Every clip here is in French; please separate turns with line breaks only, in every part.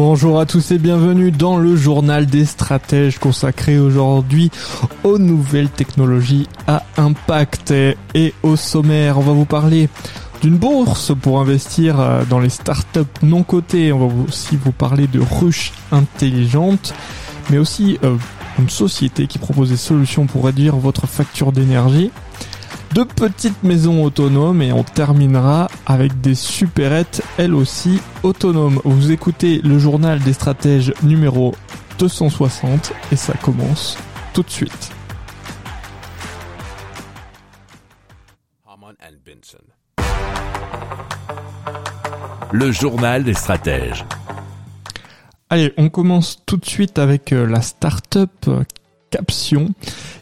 Bonjour à tous et bienvenue dans le journal des stratèges consacré aujourd'hui aux nouvelles technologies à impact. Et au sommaire, on va vous parler d'une bourse pour investir euh, dans les startups non cotées. On va aussi vous parler de ruches intelligentes, mais aussi euh, une société qui propose des solutions pour réduire votre facture d'énergie. De petites maisons autonomes et on terminera avec des supérettes elles aussi autonomes. Vous écoutez le journal des stratèges numéro 260 et ça commence tout de suite.
Le journal des stratèges.
Allez, on commence tout de suite avec euh, la startup euh, Caption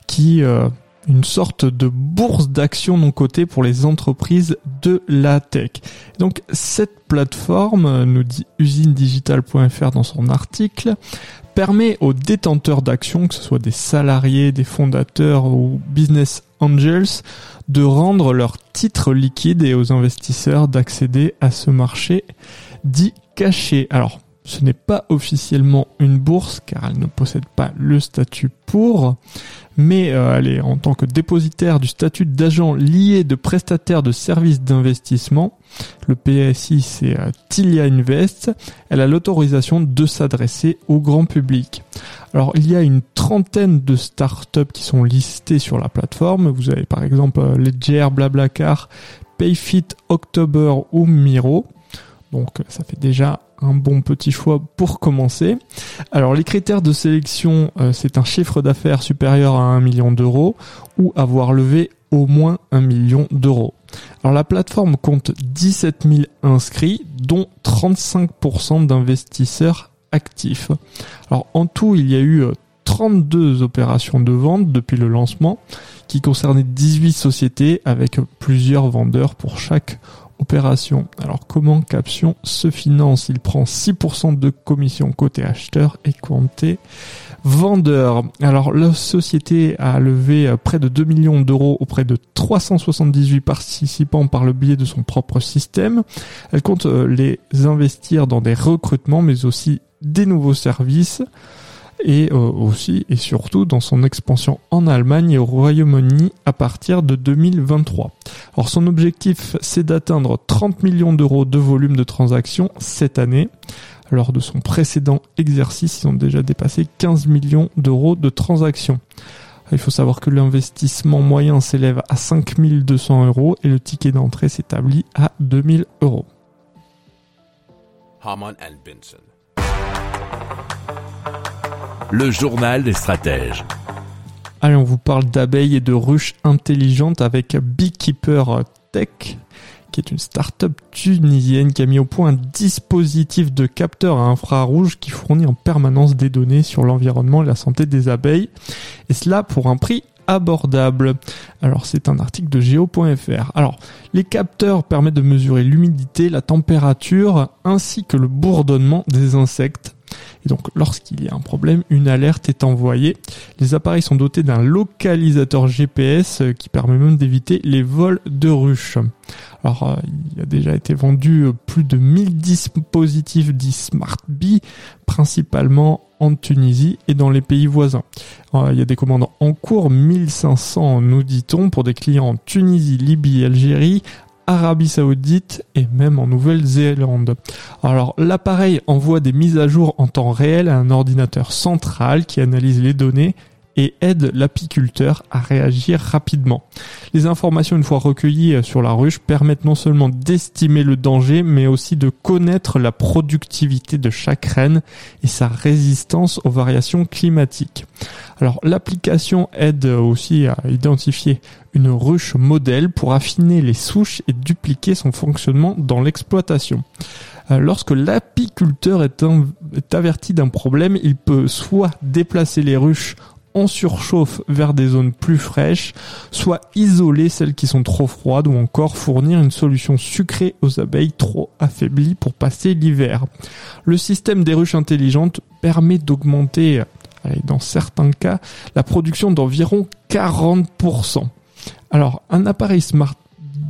qui euh, une sorte de bourse d'actions non cotée pour les entreprises de la tech. Donc cette plateforme, nous dit usinedigital.fr dans son article, permet aux détenteurs d'actions, que ce soit des salariés, des fondateurs ou business angels, de rendre leurs titres liquides et aux investisseurs d'accéder à ce marché dit caché. Alors, ce n'est pas officiellement une bourse car elle ne possède pas le statut pour, mais euh, elle est en tant que dépositaire du statut d'agent lié de prestataire de services d'investissement. Le PSI c'est euh, Tilia Invest. Elle a l'autorisation de s'adresser au grand public. Alors il y a une trentaine de startups qui sont listées sur la plateforme. Vous avez par exemple euh, Ledger, Blablacar, Payfit, October ou Miro. Donc ça fait déjà un bon petit choix pour commencer. Alors les critères de sélection, euh, c'est un chiffre d'affaires supérieur à 1 million d'euros ou avoir levé au moins 1 million d'euros. Alors la plateforme compte 17 000 inscrits, dont 35% d'investisseurs actifs. Alors en tout, il y a eu 32 opérations de vente depuis le lancement qui concernaient 18 sociétés avec plusieurs vendeurs pour chaque opération. Alors comment Caption se finance? Il prend 6% de commission côté acheteur et côté vendeur. Alors la société a levé près de 2 millions d'euros auprès de 378 participants par le biais de son propre système. Elle compte euh, les investir dans des recrutements mais aussi des nouveaux services et euh, aussi et surtout dans son expansion en Allemagne et au Royaume-Uni à partir de 2023. Alors son objectif c'est d'atteindre 30 millions d'euros de volume de transactions cette année. Lors de son précédent exercice, ils ont déjà dépassé 15 millions d'euros de transactions. Il faut savoir que l'investissement moyen s'élève à 5200 euros et le ticket d'entrée s'établit à 2000 euros.
Le journal des stratèges.
Allez, on vous parle d'abeilles et de ruches intelligentes avec Beekeeper Tech, qui est une start-up tunisienne qui a mis au point un dispositif de capteur à infrarouge qui fournit en permanence des données sur l'environnement et la santé des abeilles. Et cela pour un prix abordable. Alors c'est un article de geo.fr. Alors les capteurs permettent de mesurer l'humidité, la température ainsi que le bourdonnement des insectes. Et donc lorsqu'il y a un problème, une alerte est envoyée. Les appareils sont dotés d'un localisateur GPS euh, qui permet même d'éviter les vols de ruches. Alors euh, il a déjà été vendu euh, plus de 1000 dispositifs dits Smart Bee, principalement en Tunisie et dans les pays voisins. il y a des commandes en cours, 1500 nous dit-on, pour des clients en Tunisie, Libye, Algérie, Arabie Saoudite et même en Nouvelle-Zélande. Alors l'appareil envoie des mises à jour en temps réel à un ordinateur central qui analyse les données et aide l'apiculteur à réagir rapidement. Les informations une fois recueillies sur la ruche permettent non seulement d'estimer le danger mais aussi de connaître la productivité de chaque reine et sa résistance aux variations climatiques. Alors l'application aide aussi à identifier une ruche modèle pour affiner les souches et dupliquer son fonctionnement dans l'exploitation. Euh, lorsque l'apiculteur est, est averti d'un problème, il peut soit déplacer les ruches en surchauffe vers des zones plus fraîches, soit isoler celles qui sont trop froides ou encore fournir une solution sucrée aux abeilles trop affaiblies pour passer l'hiver. Le système des ruches intelligentes permet d'augmenter, dans certains cas, la production d'environ 40%. Alors, un appareil Smart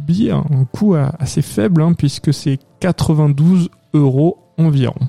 Bee a un coût assez faible hein, puisque c'est 92 euros environ.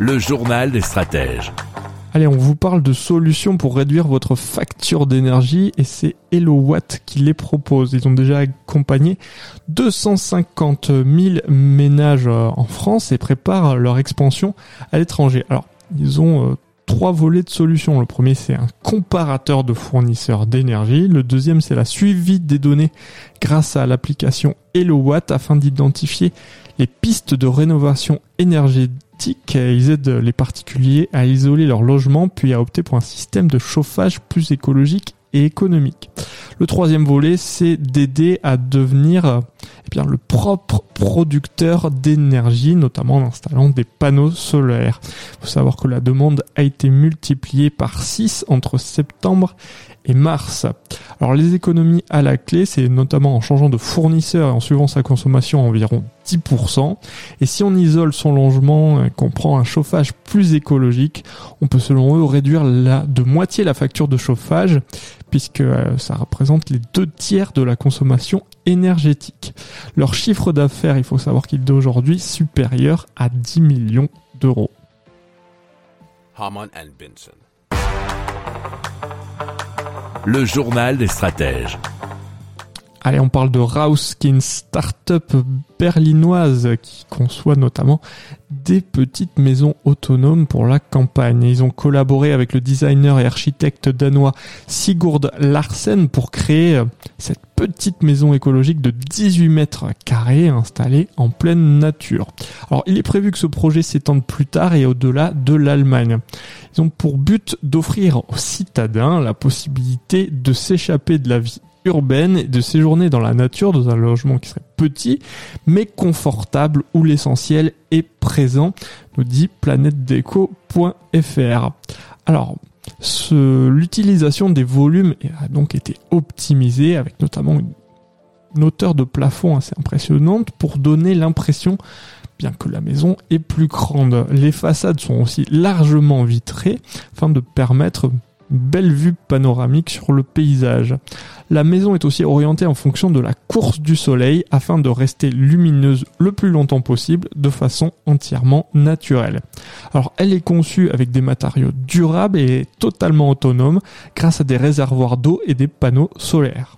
Le journal des stratèges.
Allez, on vous parle de solutions pour réduire votre facture d'énergie et c'est HelloWatt qui les propose. Ils ont déjà accompagné 250 000 ménages euh, en France et préparent leur expansion à l'étranger. Alors, ils ont euh, trois volets de solutions. Le premier, c'est un comparateur de fournisseurs d'énergie. Le deuxième, c'est la suivi des données grâce à l'application HelloWatt afin d'identifier les pistes de rénovation énergétique. Ils aident les particuliers à isoler leur logement puis à opter pour un système de chauffage plus écologique et économique. Le troisième volet, c'est d'aider à devenir eh bien, le propre producteur d'énergie, notamment en installant des panneaux solaires. Il faut savoir que la demande a été multipliée par 6 entre septembre et mars. Alors les économies à la clé, c'est notamment en changeant de fournisseur et en suivant sa consommation à environ 10%. Et si on isole son logement et qu'on prend un chauffage plus écologique, on peut selon eux réduire de moitié la facture de chauffage puisque euh, ça représente les deux tiers de la consommation énergétique. Leur chiffre d'affaires, il faut savoir qu'il est aujourd'hui supérieur à 10 millions d'euros.
Le journal des stratèges.
Allez, on parle de Rauskin, start-up berlinoise qui conçoit notamment petites maisons autonomes pour la campagne. Ils ont collaboré avec le designer et architecte danois Sigurd Larsen pour créer euh, cette petite maison écologique de 18 mètres carrés installée en pleine nature. Alors, il est prévu que ce projet s'étende plus tard et au-delà de l'Allemagne. Ils ont pour but d'offrir aux citadins la possibilité de s'échapper de la vie urbaine et de séjourner dans la nature dans un logement qui serait petit mais confortable où l'essentiel est présent, nous dit planètedeco.fr. Alors, l'utilisation des volumes a donc été optimisée avec notamment une, hauteur de plafond assez impressionnante pour donner l'impression bien que la maison est plus grande. Les façades sont aussi largement vitrées afin de permettre belle vue panoramique sur le paysage. La maison est aussi orientée en fonction de la course du soleil afin de rester lumineuse le plus longtemps possible de façon entièrement naturelle. Alors elle est conçue avec des matériaux durables et totalement autonomes grâce à des réservoirs d'eau et des panneaux solaires.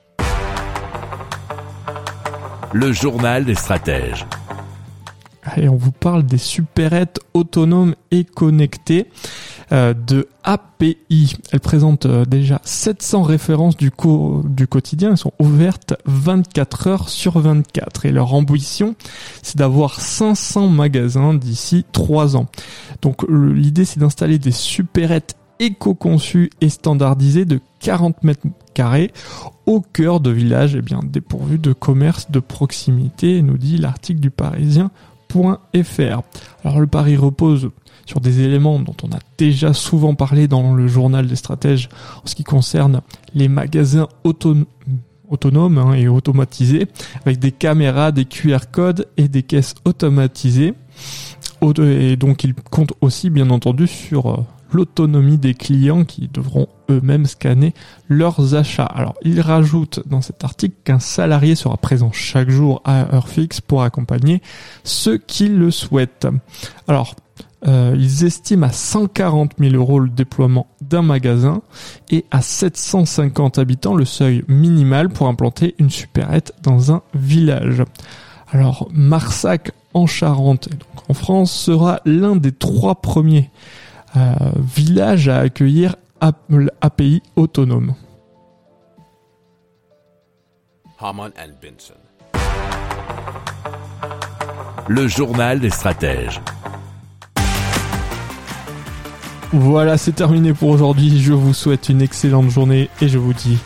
Le journal des stratèges.
Allez, on vous parle des supérettes autonomes et connectées euh, de API. Elles présentent euh, déjà 700 références du, co- du quotidien. Elles sont ouvertes 24 heures sur 24. Et leur ambition, c'est d'avoir 500 magasins d'ici 3 ans. Donc l'idée, c'est d'installer des supérettes éco-conçues et standardisées de 40 mètres carrés au cœur de villages eh bien, dépourvus de commerce de proximité, nous dit l'article du Parisien. .fr. Alors le pari repose sur des éléments dont on a déjà souvent parlé dans le journal des stratèges en ce qui concerne les magasins auton- autonomes hein, et automatisés avec des caméras, des QR codes et des caisses automatisées. et donc ils comptent aussi bien entendu sur euh, l'autonomie des clients qui devront eux-mêmes scanner leurs achats. Alors, il rajoute dans cet article qu'un salarié sera présent chaque jour à heure fixe pour accompagner ceux qui le souhaitent. Alors, euh, ils estiment à 140 000 euros le déploiement d'un magasin et à 750 habitants le seuil minimal pour implanter une supérette dans un village. Alors Marsac en Charente, donc en France, sera l'un des trois premiers euh, villages à accueillir API autonome.
Harman and Benson.
Le journal des stratèges.
Voilà, c'est terminé pour aujourd'hui. Je vous souhaite une excellente journée et je vous dis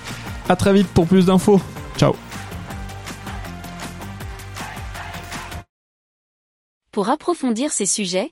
à très vite pour plus d'infos. Ciao
Pour approfondir ces sujets,